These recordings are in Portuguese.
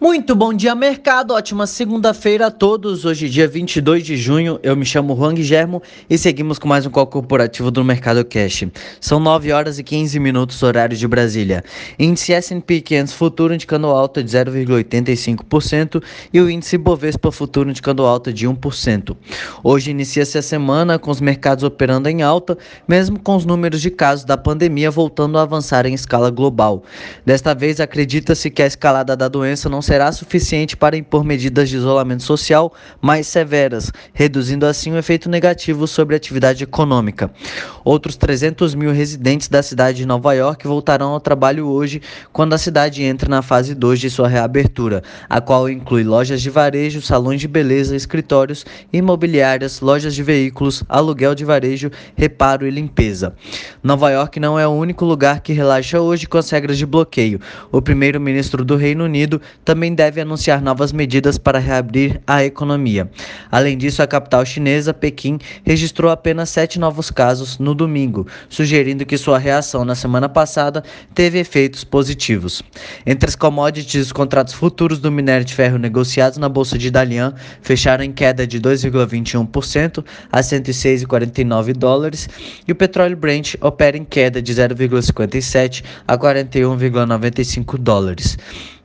Muito bom dia, mercado. Ótima segunda-feira a todos. Hoje, dia 22 de junho, eu me chamo Juan Guilhermo e seguimos com mais um call corporativo do Mercado Cash. São 9 horas e 15 minutos, horário de Brasília. Índice S&P 500 futuro indicando alta de 0,85% e o índice Bovespa futuro indicando alta de 1%. Hoje inicia-se a semana com os mercados operando em alta, mesmo com os números de casos da pandemia voltando a avançar em escala global. Desta vez, acredita-se que a escalada da doença não será suficiente para impor medidas de isolamento social mais severas, reduzindo assim o efeito negativo sobre a atividade econômica. Outros 300 mil residentes da cidade de Nova York voltarão ao trabalho hoje, quando a cidade entra na fase 2 de sua reabertura, a qual inclui lojas de varejo, salões de beleza, escritórios, imobiliárias, lojas de veículos, aluguel de varejo, reparo e limpeza. Nova York não é o único lugar que relaxa hoje com as regras de bloqueio. O primeiro-ministro do Reino Unido também também deve anunciar novas medidas para reabrir a economia. Além disso, a capital chinesa, Pequim, registrou apenas sete novos casos no domingo, sugerindo que sua reação na semana passada teve efeitos positivos. Entre as commodities, os contratos futuros do minério de ferro negociados na Bolsa de Dalian fecharam em queda de 2,21% a 106,49 dólares e o petróleo Brent opera em queda de 0,57 a 41,95 dólares.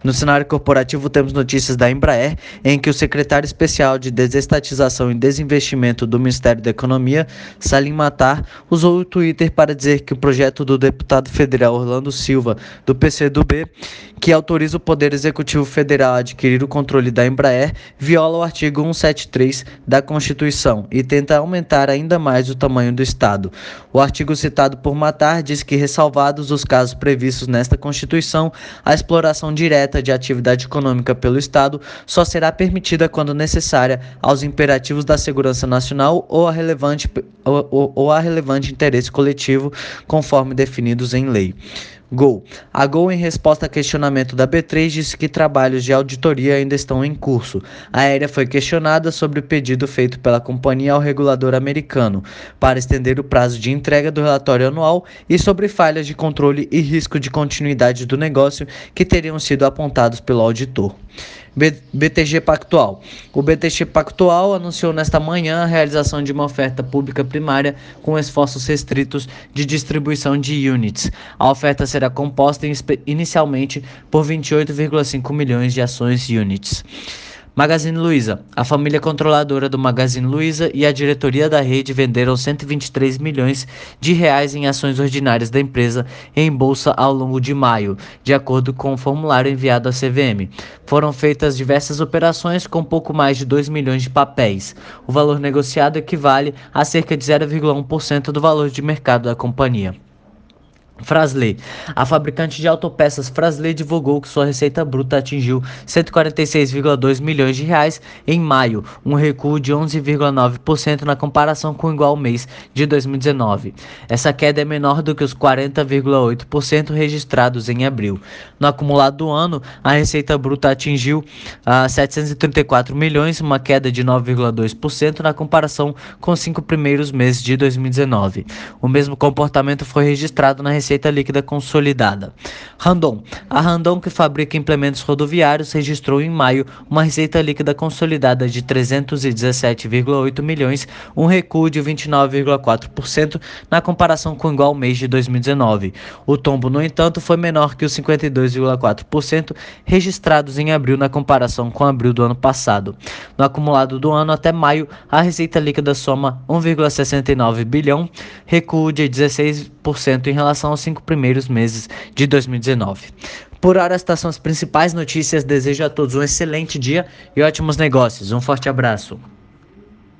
No cenário corporativo, temos notícias da Embraer, em que o secretário especial de Desestatização e Desinvestimento do Ministério da Economia, Salim Matar, usou o Twitter para dizer que o projeto do deputado federal Orlando Silva, do PCdoB, que autoriza o Poder Executivo Federal a adquirir o controle da Embraer, viola o artigo 173 da Constituição e tenta aumentar ainda mais o tamanho do Estado. O artigo citado por Matar diz que, ressalvados os casos previstos nesta Constituição, a exploração direta de atividade econômica pelo Estado só será permitida quando necessária aos imperativos da segurança nacional ou a relevante, ou, ou, ou a relevante interesse coletivo, conforme definidos em lei. Gol. A Gol, em resposta a questionamento da B3, disse que trabalhos de auditoria ainda estão em curso. A aérea foi questionada sobre o pedido feito pela companhia ao regulador americano para estender o prazo de entrega do relatório anual e sobre falhas de controle e risco de continuidade do negócio que teriam sido apontados pelo auditor. BTG Pactual. O BTG Pactual anunciou nesta manhã a realização de uma oferta pública primária com esforços restritos de distribuição de units. A oferta será composta inicialmente por 28,5 milhões de ações units. Magazine Luiza. A família controladora do Magazine Luiza e a diretoria da rede venderam 123 milhões de reais em ações ordinárias da empresa em bolsa ao longo de maio, de acordo com o formulário enviado à CVM. Foram feitas diversas operações com pouco mais de 2 milhões de papéis. O valor negociado equivale a cerca de 0,1% do valor de mercado da companhia. Frasle. A fabricante de autopeças Frasle divulgou que sua receita bruta atingiu 146,2 milhões de reais em maio, um recuo de 11,9% na comparação com o igual mês de 2019. Essa queda é menor do que os 40,8% registrados em abril. No acumulado do ano, a receita bruta atingiu uh, ah, 734 milhões, uma queda de 9,2% na comparação com os cinco primeiros meses de 2019. O mesmo comportamento foi registrado na receita receita líquida consolidada. Randon. A Randon, que fabrica implementos rodoviários, registrou em maio uma receita líquida consolidada de 317,8 milhões, um recuo de 29,4% na comparação com o igual mês de 2019. O tombo, no entanto, foi menor que os 52,4% registrados em abril na comparação com abril do ano passado. No acumulado do ano até maio, a receita líquida soma 1,69 bilhão, recuo de 16% em relação aos cinco primeiros meses de 2019. Por hora, estas são as principais notícias. Desejo a todos um excelente dia e ótimos negócios. Um forte abraço.